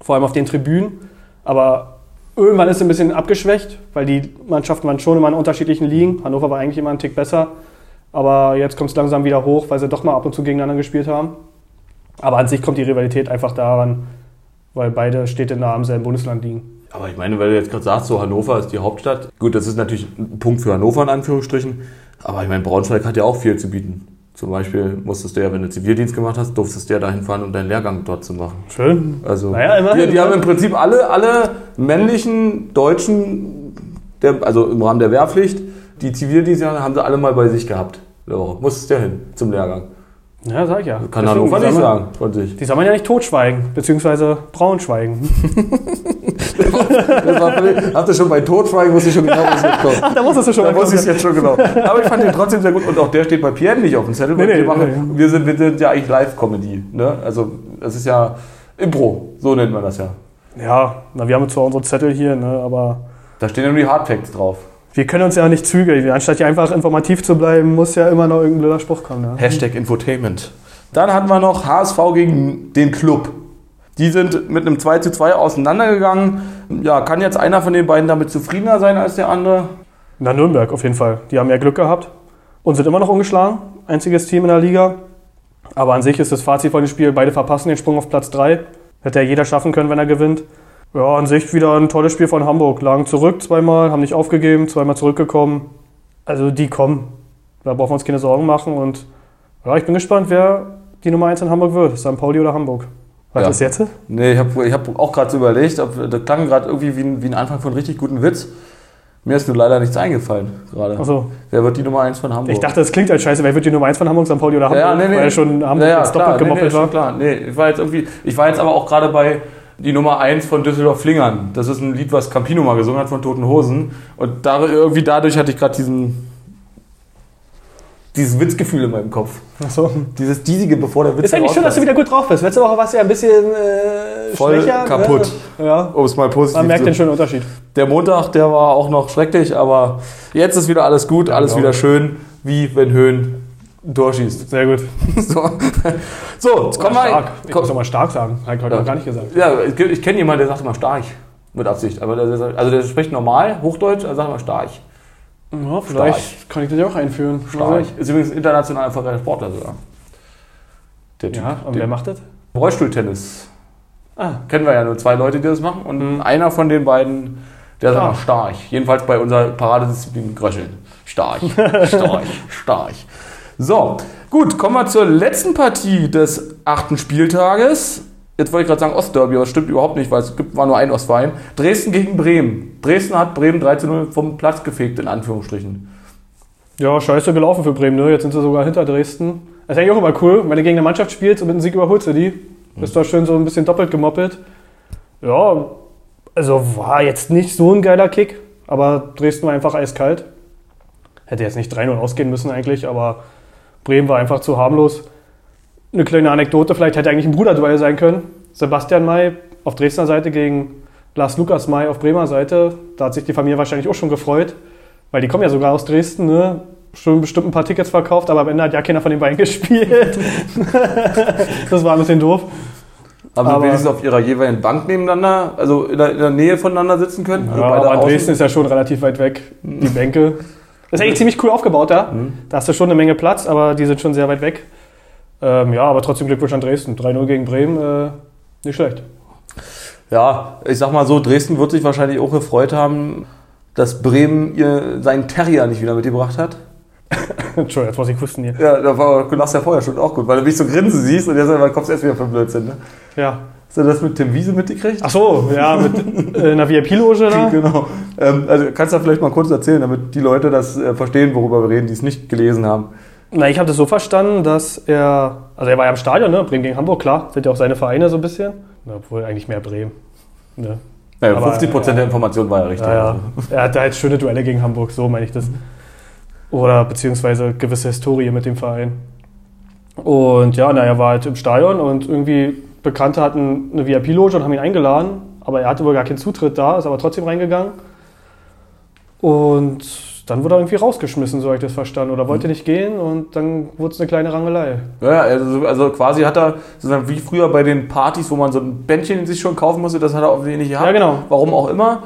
Speaker 2: vor allem auf den Tribünen. Aber irgendwann ist es ein bisschen abgeschwächt, weil die Mannschaften waren schon immer in unterschiedlichen Ligen. Hannover war eigentlich immer einen Tick besser. Aber jetzt kommt es langsam wieder hoch, weil sie doch mal ab und zu gegeneinander gespielt haben. Aber an sich kommt die Rivalität einfach daran, weil beide Städte nah am selben Bundesland liegen.
Speaker 1: Aber ich meine, weil du jetzt gerade sagst, so Hannover ist die Hauptstadt. Gut, das ist natürlich ein Punkt für Hannover in Anführungsstrichen. Aber ich meine, Braunschweig hat ja auch viel zu bieten. Zum Beispiel musstest du ja, wenn du Zivildienst gemacht hast, durftest du ja dahin fahren, um deinen Lehrgang dort zu machen.
Speaker 2: Schön.
Speaker 1: Also,
Speaker 2: Naja, immerhin.
Speaker 1: die, die haben im Prinzip alle, alle männlichen Deutschen, der, also im Rahmen der Wehrpflicht, die Zivildienstjahre haben sie alle mal bei sich gehabt. Woche. Musstest ja hin zum Lehrgang.
Speaker 2: Ja, sag ich ja.
Speaker 1: Kann
Speaker 2: Deswegen, die
Speaker 1: nicht sagen von sich.
Speaker 2: Die soll man ja nicht totschweigen, beziehungsweise braunschweigen.
Speaker 1: Habt ihr schon bei Totschweigen, wusste ich schon genau, was jetzt kommt.
Speaker 2: Ach, da wusstest du schon.
Speaker 1: Da wusste ich es jetzt schon genau. Aber ich fand den trotzdem sehr gut. Und auch der steht bei Pierre nicht auf dem Zettel.
Speaker 2: Nee, nee,
Speaker 1: wir, machen, wir, sind, wir sind ja eigentlich Live-Comedy. Ne? Also das ist ja Impro, so nennt man das ja.
Speaker 2: Ja, na, wir haben zwar unsere Zettel hier, ne, aber
Speaker 1: Da stehen ja nur die Hardfacts drauf.
Speaker 2: wir können uns ja nicht zügeln. Anstatt hier einfach informativ zu bleiben, muss ja immer noch irgendein blöder Spruch kommen. Ne?
Speaker 1: Hashtag Infotainment. Dann hatten wir noch HSV gegen den Club. Die sind mit einem 2 zu 2 auseinandergegangen. Ja, kann jetzt einer von den beiden damit zufriedener sein als der andere?
Speaker 2: Na, Nürnberg auf jeden Fall. Die haben ja Glück gehabt und sind immer noch ungeschlagen. Einziges Team in der Liga. Aber an sich ist das Fazit von dem Spiel, beide verpassen den Sprung auf Platz 3. Hätte ja jeder schaffen können, wenn er gewinnt. Ja, an sich wieder ein tolles Spiel von Hamburg. Lagen zurück zweimal, haben nicht aufgegeben, zweimal zurückgekommen. Also die kommen. Da brauchen wir uns keine Sorgen machen. Und ja, ich bin gespannt, wer die Nummer 1 in Hamburg wird. St. Pauli oder Hamburg. Was
Speaker 1: Ja.
Speaker 2: ist jetzt?
Speaker 1: Nee, ich habe ich hab auch gerade so überlegt, ob, das klang gerade irgendwie wie ein, wie ein Anfang von richtig guten Witz. Mir ist nur leider nichts eingefallen gerade.
Speaker 2: Achso,
Speaker 1: Wer wird die Nummer 1 von Hamburg?
Speaker 2: ich dachte, das klingt halt scheiße. Wer wird die Nummer 1 von Hamburg, St. Pauli oder Hamburg?
Speaker 1: ja, nee, nee.
Speaker 2: Weil schon Hamburg
Speaker 1: ja,
Speaker 2: jetzt doppelt
Speaker 1: nee, nee,
Speaker 2: gemoppelt
Speaker 1: ist schon
Speaker 2: war.
Speaker 1: klar. Nee, ich war jetzt irgendwie, ich war jetzt aber auch gerade bei die Nummer 1 von Düsseldorf Flingern. Das ist ein Lied, was Campino mal gesungen hat von Toten Hosen. Und da, irgendwie dadurch hatte ich gerade diesen dieses Witzgefühl in meinem Kopf.
Speaker 2: Achso.
Speaker 1: Dieses diesige, bevor der Witz
Speaker 2: Ist eigentlich schön, dass du wieder gut drauf bist. Letzte Woche warst du ja ein bisschen äh,
Speaker 1: Voll
Speaker 2: schwächer.
Speaker 1: kaputt.
Speaker 2: Ne? Ja.
Speaker 1: Um es mal positiv
Speaker 2: Man merkt
Speaker 1: zu
Speaker 2: den schönen Unterschied.
Speaker 1: Der Montag, der war auch noch schrecklich, aber jetzt ist wieder alles gut, alles
Speaker 2: genau.
Speaker 1: wieder schön, wie wenn Höhen ein Tor schießt.
Speaker 2: Sehr gut.
Speaker 1: So, so jetzt kommen wir.
Speaker 2: stark. Ich
Speaker 1: Komm,
Speaker 2: muss doch mal stark sagen. Habe ich heute
Speaker 1: Ja.
Speaker 2: noch gar nicht gesagt.
Speaker 1: ja, ich, ich kenne jemanden, der sagt immer stark. Mit Absicht. Aber der, also der spricht normal, Hochdeutsch, er sagt immer stark.
Speaker 2: Ja, vielleicht kann ich das ja auch einführen.
Speaker 1: Stark. Ist übrigens international erfolgreicher Sportler sogar. Der Typ.
Speaker 2: Ja, und wer macht das?
Speaker 1: Rollstuhltennis.
Speaker 2: Ah,
Speaker 1: Kennen wir ja nur zwei Leute, die das machen. Und
Speaker 2: Mhm.
Speaker 1: einer von den beiden, der ist
Speaker 2: Ah.
Speaker 1: einfach stark. Jedenfalls bei unserer Paradedisziplin Gröscheln. Stark, stark, stark. So, gut, kommen wir zur letzten Partie des achten Spieltages. Jetzt wollte ich gerade sagen Ostderby, aber das stimmt überhaupt nicht, weil es gibt, war nur ein Ostverein. Dresden gegen Bremen. Dresden hat Bremen 13-0 vom Platz gefegt, in Anführungsstrichen.
Speaker 2: ja, scheiße gelaufen für Bremen, ne? Jetzt sind sie sogar hinter Dresden. Das ist eigentlich auch immer cool, wenn du gegen eine Mannschaft spielst und mit einem Sieg überholst du die. Das ist doch schön so ein bisschen doppelt gemoppelt. Ja, also war jetzt nicht so ein geiler Kick, aber Dresden war einfach eiskalt. Hätte jetzt nicht 3-0 ausgehen müssen eigentlich, aber Bremen war einfach zu harmlos. Eine kleine Anekdote, vielleicht hätte eigentlich ein Bruderduell sein können. Sebastian May auf Dresdner Seite gegen Lars Lukas May auf Bremer Seite. Da hat sich die Familie wahrscheinlich auch schon gefreut, weil die kommen ja sogar aus Dresden, ne? Schon bestimmt ein paar Tickets verkauft, aber am Ende hat ja keiner von den beiden gespielt. das war ein bisschen doof.
Speaker 1: Haben sie
Speaker 2: Aber-
Speaker 1: wenigstens auf ihrer jeweiligen Bank nebeneinander, also in der, in der Nähe voneinander sitzen können? Also
Speaker 2: Ja, aber
Speaker 1: außen?
Speaker 2: Dresden ist ja schon relativ weit weg, die Bänke. Das ist eigentlich ziemlich cool aufgebaut da. Da hast du schon eine Menge Platz, aber die sind schon sehr weit weg. Ähm, ja, aber trotzdem Glückwunsch an Dresden. 3-0 gegen Bremen, äh, nicht schlecht.
Speaker 1: Ja, ich sag mal so, Dresden wird sich wahrscheinlich auch gefreut haben, dass Bremen ihr seinen Terrier nicht wieder mitgebracht hat.
Speaker 2: Entschuldigung, jetzt muss ich husten hier.
Speaker 1: Ja, da war, du lachst ja vorher schon auch gut, weil du mich so grinsen siehst und jetzt kommst du erst wieder vom Blödsinn. Ne?
Speaker 2: Ja.
Speaker 1: Hast du das mit Tim Wiese mitgekriegt?
Speaker 2: Ach so, ja, mit äh, einer VIP-Loge da.
Speaker 1: Genau. Ähm, also kannst du da vielleicht mal kurz erzählen, damit die Leute das äh, verstehen, worüber wir reden, die es nicht gelesen haben.
Speaker 2: Na, ich habe das so verstanden, dass er, also er war ja im Stadion, ne? Bremen gegen Hamburg, klar, sind ja auch seine Vereine so ein bisschen. Na, obwohl eigentlich mehr Bremen. Ne?
Speaker 1: Naja,
Speaker 2: Aber,
Speaker 1: 50 Prozent der Information war ja richtig.
Speaker 2: Ja, ja. Er hatte halt schöne Duelle gegen Hamburg, so meine ich das. Oder beziehungsweise gewisse Historie mit dem Verein. Und ja, na, er war halt im Stadion und irgendwie Bekannte hatten eine VIP-Loge und haben ihn eingeladen, aber er hatte wohl gar keinen Zutritt da, ist aber trotzdem reingegangen. Und dann wurde er irgendwie rausgeschmissen, so habe ich das verstanden. Oder wollte nicht gehen und dann wurde es eine kleine Rangelei.
Speaker 1: Ja, also, also quasi hat er, sozusagen wie früher bei den Partys, wo man so ein Bändchen sich schon kaufen musste, das hat er offensichtlich nicht gehabt.
Speaker 2: Ja, genau.
Speaker 1: Warum auch immer.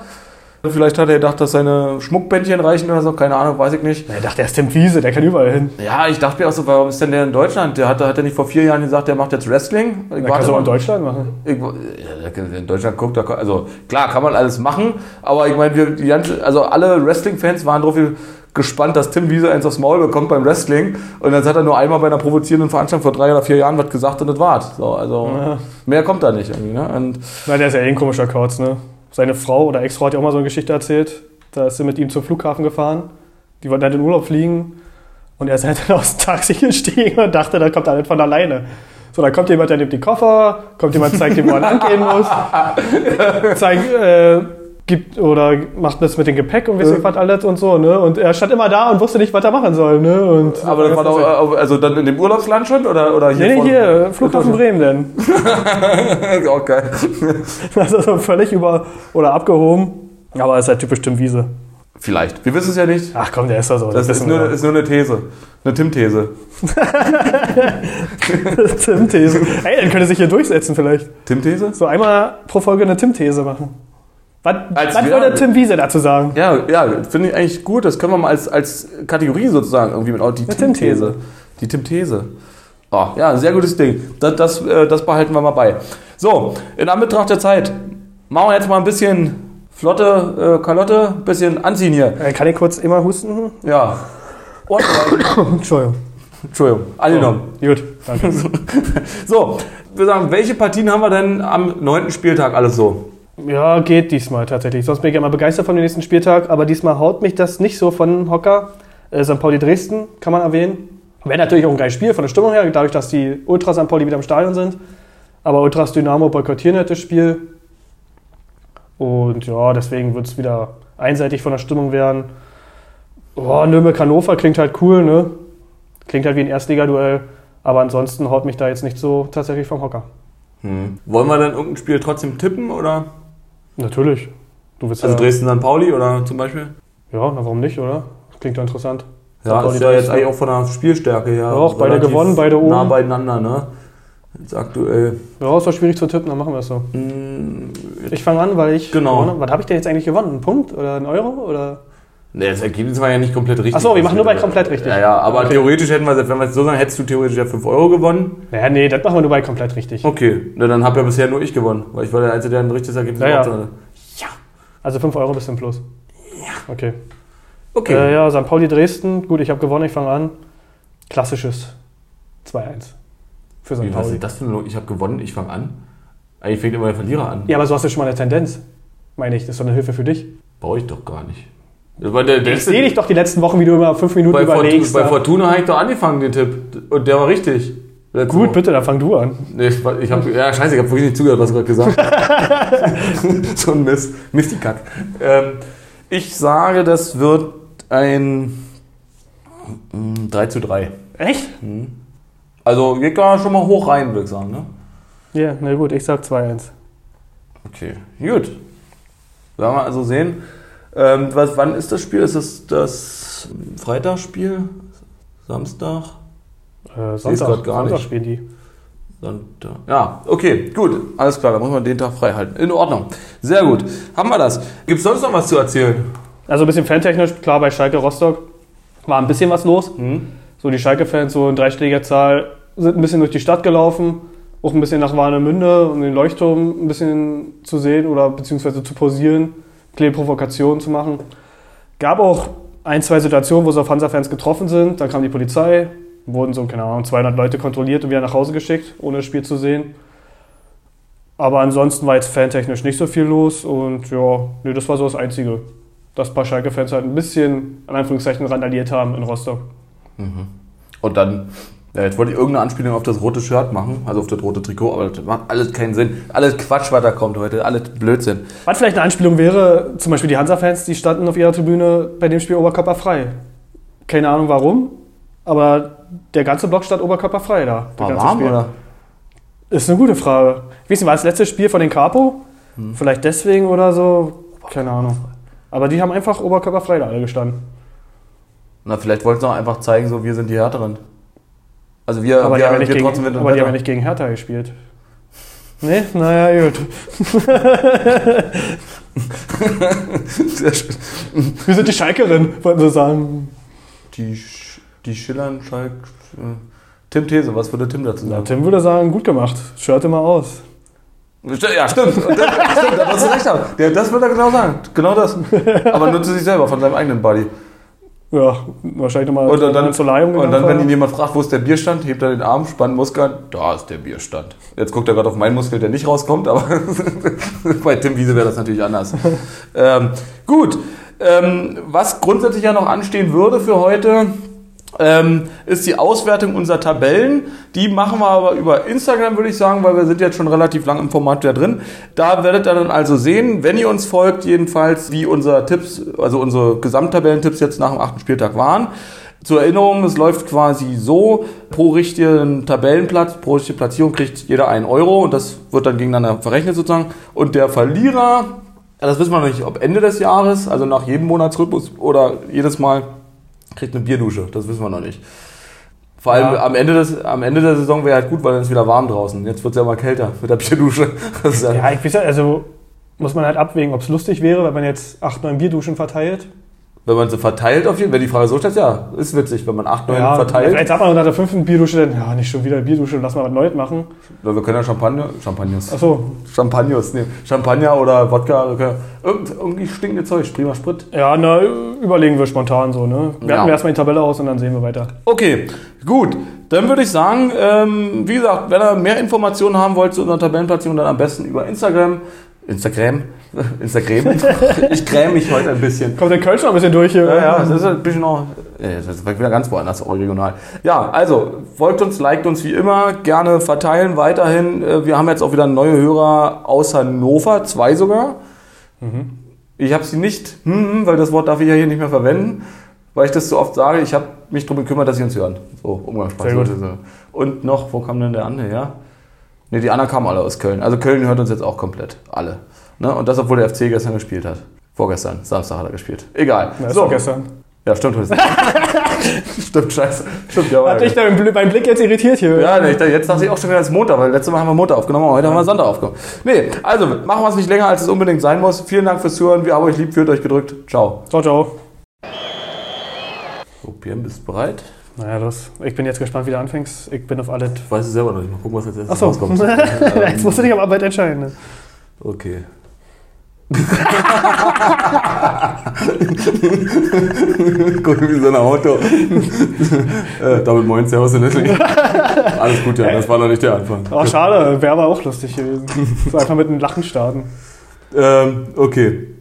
Speaker 1: Vielleicht hat er gedacht, dass seine Schmuckbändchen reichen oder so, keine Ahnung, weiß ich nicht.
Speaker 2: Er dachte, er ist Tim Wiese, der kann überall hin.
Speaker 1: Ja, ich dachte mir auch so, warum ist denn der in Deutschland? Der hat, hat er nicht vor vier Jahren gesagt, der macht jetzt Wrestling? Ich
Speaker 2: Der kann
Speaker 1: warte
Speaker 2: es auch in Deutschland machen.
Speaker 1: Ich, ja, in Deutschland guckt, da, also klar, kann man alles machen, aber ich meine, wir, die ganze, also alle Wrestling-Fans waren drauf gespannt, dass Tim Wiese eins aufs Maul bekommt beim Wrestling und jetzt hat er nur einmal bei einer provozierenden Veranstaltung vor drei oder vier Jahren was gesagt und das war's. So, also
Speaker 2: Ja.
Speaker 1: mehr kommt da nicht irgendwie. Ne? Und
Speaker 2: Na, der ist ja eh ein komischer Kauz, ne? Seine Frau oder Ex-Frau hat ja auch mal so eine Geschichte erzählt. Da ist sie mit ihm zum Flughafen gefahren. Die wollten halt in Urlaub fliegen. Und er ist halt dann aus dem Taxi gestiegen und dachte, da kommt er nicht von alleine. So, da kommt jemand, der nimmt die Koffer, kommt jemand, zeigt ihm, wo er lang gehen muss, zeigt, äh, gibt oder macht das mit dem Gepäck und weiß ich was alles und so, ne? Und er stand immer da und wusste nicht, was er machen soll, ne? Und
Speaker 1: aber das war doch, also dann in dem Urlaubsland schon oder, oder hier?
Speaker 2: Nee, hier, Flughafen Bremen denn.
Speaker 1: auch geil.
Speaker 2: Also so völlig über oder abgehoben. Aber ist halt typisch Tim Wiese.
Speaker 1: Vielleicht. Wir wissen es ja nicht.
Speaker 2: Ach komm, der ist da so.
Speaker 1: Das ist
Speaker 2: wissen
Speaker 1: nur, ist nur eine These. Eine Tim-These.
Speaker 2: Tim-These. Ey, dann könnte sich hier durchsetzen vielleicht.
Speaker 1: Tim-These?
Speaker 2: So einmal pro Folge eine Tim-These machen. Was,
Speaker 1: Als
Speaker 2: was
Speaker 1: wir-
Speaker 2: würde Tim Wiese dazu sagen?
Speaker 1: Ja, ja, finde ich eigentlich gut. Das können wir mal als, als Kategorie sozusagen irgendwie mit. Oh, die Tim-These.
Speaker 2: Tim-These.
Speaker 1: Die Tim-These. Oh, ja, ein sehr gutes Ding. Das, das, äh, das behalten wir mal bei. So, in Anbetracht der Zeit machen wir jetzt mal ein bisschen flotte äh, Kalotte, ein bisschen anziehen hier.
Speaker 2: Äh, kann ich kurz immer husten?
Speaker 1: Ja. Und,
Speaker 2: Entschuldigung.
Speaker 1: Entschuldigung, angenommen.
Speaker 2: Gut, danke.
Speaker 1: So, wir sagen, welche Partien haben wir denn am neunten Spieltag alles so?
Speaker 2: Ja, geht diesmal tatsächlich. Sonst bin ich ja immer begeistert von dem nächsten Spieltag, aber diesmal haut mich das nicht so von Hocker. Äh, St. Pauli Dresden kann man erwähnen. Wäre natürlich auch ein geiles Spiel von der Stimmung her, dadurch, dass die Ultras St. Pauli wieder im Stadion sind. Aber Ultras Dynamo boykottieren halt das Spiel. Und ja, deswegen wird es wieder einseitig von der Stimmung werden. Oh, Nürnberg-Hannover klingt halt cool, ne? Klingt halt wie ein Erstligaduell. Aber ansonsten haut mich da jetzt nicht so tatsächlich vom Hocker.
Speaker 1: Hm. Wollen wir dann irgendein Spiel trotzdem tippen oder?
Speaker 2: Natürlich. Du willst
Speaker 1: Also
Speaker 2: ja,
Speaker 1: Dresden-St. Pauli oder zum Beispiel?
Speaker 2: Ja, na warum nicht, oder? Klingt doch interessant.
Speaker 1: Ja, ist ja jetzt
Speaker 2: Dresden.
Speaker 1: eigentlich auch von der Spielstärke her.
Speaker 2: Ja, auch beide gewonnen, beide oben.
Speaker 1: Nah beieinander, ne? Jetzt aktuell.
Speaker 2: Ja, ist doch schwierig zu tippen, dann machen wir es so.
Speaker 1: Hm,
Speaker 2: Ich fange an, weil ich.
Speaker 1: Genau.
Speaker 2: gewonnen. Was habe ich denn jetzt eigentlich gewonnen? Ein Punkt oder ein Euro? Oder?
Speaker 1: Nee, das Ergebnis war ja nicht komplett richtig.
Speaker 2: Achso, wir machen nur bei komplett richtig.
Speaker 1: Ja, ja, aber
Speaker 2: Okay.
Speaker 1: theoretisch hätten wir, wenn wir es so sagen, hättest du theoretisch ja 5 Euro gewonnen.
Speaker 2: Ja, nee, das machen wir nur bei komplett richtig.
Speaker 1: Okay, na, dann habe ja bisher nur ich gewonnen, weil ich war der Einzige, der ein richtiges Ergebnis
Speaker 2: Ja, ja.
Speaker 1: hatte.
Speaker 2: Also 5 Euro bis zum Plus. Ja. Okay.
Speaker 1: Okay.
Speaker 2: Äh, ja, St. Pauli Dresden. Gut, ich habe gewonnen, ich fange an. Klassisches 2-1 für St.
Speaker 1: Wie, was
Speaker 2: Pauli.
Speaker 1: ist das für eine Logik? Ich habe gewonnen, ich fange an. Eigentlich fängt immer der Verlierer an.
Speaker 2: Ja, aber so hast du schon mal eine Tendenz. Meine ich, das ist doch eine Hilfe für dich.
Speaker 1: Brauche ich doch gar nicht.
Speaker 2: Ich sehe dich doch die letzten Wochen, wie du immer fünf Minuten
Speaker 1: bei, Fortuna,
Speaker 2: überlegst.
Speaker 1: bei
Speaker 2: da.
Speaker 1: Fortuna habe ich doch angefangen, den Tipp. Und der war richtig. Letzte
Speaker 2: Gut,
Speaker 1: Woche.
Speaker 2: bitte, dann fang du an.
Speaker 1: Nee, ich, ich habe, ja, scheiße, ich habe wirklich nicht zugehört, was du gerade gesagt hast. so ein Mist. Mistikack. Ähm, ich sage, das wird ein mm, 3 zu 3.
Speaker 2: Echt?
Speaker 1: Also, geht da schon mal hoch rein, würde ich sagen, ne?
Speaker 2: Ja, na gut, ich sag 2-1.
Speaker 1: Okay, gut. Werden wir also sehen. Ähm, was, wann ist das Spiel? Ist das das Freitagsspiel? Samstag?
Speaker 2: Äh, Sonntag,
Speaker 1: gar
Speaker 2: Sonntag
Speaker 1: nicht.
Speaker 2: spielen die.
Speaker 1: Sonntag. Ja, okay, gut. Alles klar, dann muss man den Tag frei halten. In Ordnung. Sehr gut. Haben wir das. Gibt es sonst noch was zu erzählen?
Speaker 2: Also ein bisschen fantechnisch, klar, bei Schalke Rostock war ein bisschen was los.
Speaker 1: Hm?
Speaker 2: So die Schalke-Fans, so in dreistelliger Zahl, sind ein bisschen durch die Stadt gelaufen, auch ein bisschen nach Warnemünde, um den Leuchtturm ein bisschen zu sehen oder beziehungsweise zu posieren, kleine Provokationen zu machen. Gab auch ein, zwei Situationen, wo sie auf Hansa-Fans getroffen sind. Dann kam die Polizei, wurden so, keine Ahnung, 200 Leute kontrolliert und wieder nach Hause geschickt, ohne das Spiel zu sehen. Aber ansonsten war jetzt fantechnisch nicht so viel los und ja, nee, das war so das Einzige. Dass ein paar Schalke-Fans halt ein bisschen, in Anführungszeichen, randaliert haben in Rostock.
Speaker 1: Und dann, ja, jetzt wollte ich irgendeine Anspielung auf das rote Shirt machen, also auf das rote Trikot, aber das macht alles keinen Sinn. Alles Quatsch, was da kommt heute, alles Blödsinn.
Speaker 2: Was vielleicht eine Anspielung wäre, zum Beispiel die Hansa-Fans, die standen auf ihrer Tribüne bei dem Spiel oberkörperfrei. Keine Ahnung warum, aber der ganze Block stand oberkörperfrei da. das
Speaker 1: War warm
Speaker 2: Spiel.
Speaker 1: oder?
Speaker 2: Ist eine gute Frage. Ich weiß nicht, war das letzte Spiel von den Capo? Vielleicht deswegen oder so? Keine Ahnung. Aber die haben einfach oberkörperfrei da alle gestanden.
Speaker 1: Na, vielleicht wollten sie auch einfach zeigen, so wir sind die Härteren. Also wir,
Speaker 2: Aber, die,
Speaker 1: wir,
Speaker 2: haben ja nicht
Speaker 1: wir
Speaker 2: gegen, aber die haben
Speaker 1: Wetter.
Speaker 2: ja nicht gegen Hertha gespielt. Nee? Naja, gut.
Speaker 1: Sehr schön.
Speaker 2: Wir sind die Schalkerin, wollten sie sagen.
Speaker 1: Die, Sch- die Schillern, Schalk, äh, Tim These, was würde Tim dazu
Speaker 2: Na,
Speaker 1: sagen?
Speaker 2: Tim würde sagen, gut gemacht. Shirt immer aus.
Speaker 1: Ja, stimmt. Stimmt, da du recht haben. Das wird er genau sagen. Genau das. Aber nur zu sich selber, von seinem eigenen Body.
Speaker 2: Ja, wahrscheinlich nochmal
Speaker 1: Und dann,
Speaker 2: Solarium
Speaker 1: und dann, wenn ihn jemand fragt, wo ist der Bierstand, hebt er den Arm, spannt Muskel an. Da ist der Bierstand. Jetzt guckt er gerade auf meinen Muskel, der nicht rauskommt, aber bei Tim Wiese wäre das natürlich anders. ähm, gut. Ähm, was grundsätzlich ja noch anstehen würde für heute, ähm, ist die Auswertung unserer Tabellen. Die machen wir aber über Instagram, würde ich sagen, weil wir sind jetzt schon relativ lang im Format wieder drin. Da werdet ihr dann also sehen, wenn ihr uns folgt, jedenfalls, wie unsere Tipps, also unsere Gesamttabellentipps jetzt nach dem achten Spieltag waren. Zur Erinnerung, es läuft quasi so, pro richtigen Tabellenplatz, pro richtige Platzierung kriegt jeder einen Euro und das wird dann gegeneinander verrechnet sozusagen. Und der Verlierer, das wissen wir noch nicht, ob Ende des Jahres, also nach jedem Monatsrhythmus oder jedes Mal, kriegt eine Bierdusche. Das wissen wir noch nicht. Vor allem
Speaker 2: Ja.
Speaker 1: am, Ende des, am Ende der Saison wäre halt gut, weil dann ist wieder warm draußen. Jetzt wird es ja mal kälter mit der Bierdusche. Ja,
Speaker 2: ich weiß ja, also muss man halt abwägen, ob es lustig wäre, wenn man jetzt acht, neun Bierduschen verteilt.
Speaker 1: Wenn man sie verteilt auf jeden Fall, wenn die Frage so stellt, ja, ist witzig, wenn man acht, neun
Speaker 2: Ja,
Speaker 1: verteilt.
Speaker 2: Vielleicht sagt man nach der fünften Bierdusche dann, ja, nicht schon wieder Bierdusche, lass mal was Neues machen.
Speaker 1: Oder wir können ja Champagner, Champagners.
Speaker 2: Achso,
Speaker 1: Champagners nehmen. Champagner oder Wodka, können, irgend, irgendwie stinkende Zeug, prima Sprit.
Speaker 2: ja, na, überlegen wir spontan so, ne?
Speaker 1: Ja.
Speaker 2: Werten wir erstmal die Tabelle aus und dann sehen wir weiter.
Speaker 1: Okay, gut. Dann würde ich sagen, ähm, wie gesagt, wenn ihr mehr Informationen haben wollt zu unserer Tabellenplatzierung, dann am besten über Instagram. Instagram? Instagram? ich gräme mich heute ein bisschen.
Speaker 2: Kommt der Kölsch noch ein bisschen durch hier?
Speaker 1: Ja, ja, das ist ein bisschen noch. äh, Das ist wieder ganz woanders, auch regional. Ja, also folgt uns, liked uns wie immer, gerne verteilen weiterhin. Äh, Wir haben jetzt auch wieder neue Hörer aus Hannover, zwei sogar. Ich habe sie nicht, hm, hm, weil das Wort darf ich ja hier nicht mehr verwenden, weil ich das so oft sage. Ich habe mich darum gekümmert, dass sie uns hören. So, umgangssprachlich.
Speaker 2: Sehr gut.
Speaker 1: Und noch, wo kam denn der andere her? Ne, die anderen kamen alle aus Köln. Also Köln hört uns jetzt auch komplett. Alle. Ne? Und das, obwohl der FC gestern gespielt hat. Vorgestern, Samstag hat er gespielt. Egal.
Speaker 2: Ja, doch gestern.
Speaker 1: Ja, stimmt. stimmt, scheiße. Stimmt, ja.
Speaker 2: Hat dich Bl- beim Blick jetzt irritiert hier?
Speaker 1: ja, nee, ich, jetzt dachte ich auch schon wieder, es ist Montag, weil letztes Mal haben wir Montag aufgenommen, heute haben wir Sonntag aufgenommen. Nee, also machen wir es nicht länger, als es unbedingt sein muss. Vielen Dank fürs Zuhören. Wir haben euch lieb, fühlt euch gedrückt. Ciao.
Speaker 2: Ciao, ciao.
Speaker 1: So, Björn, bist du bereit?
Speaker 2: Naja, los. Ich bin jetzt gespannt, wie du anfängst. Ich bin auf alles.
Speaker 1: Ich weiß es selber noch nicht. Mal gucken, was jetzt
Speaker 2: Achso,
Speaker 1: rauskommt.
Speaker 2: jetzt musst du dich am Arbeit entscheiden. Ne?
Speaker 1: Okay. Guck wie so ein Auto. äh, damit moin, servus Leslie. Alles gut, ja, das war noch nicht der Anfang.
Speaker 2: Oh, schade, wäre aber auch lustig gewesen. So einfach mit einem Lachen starten.
Speaker 1: Ähm, okay.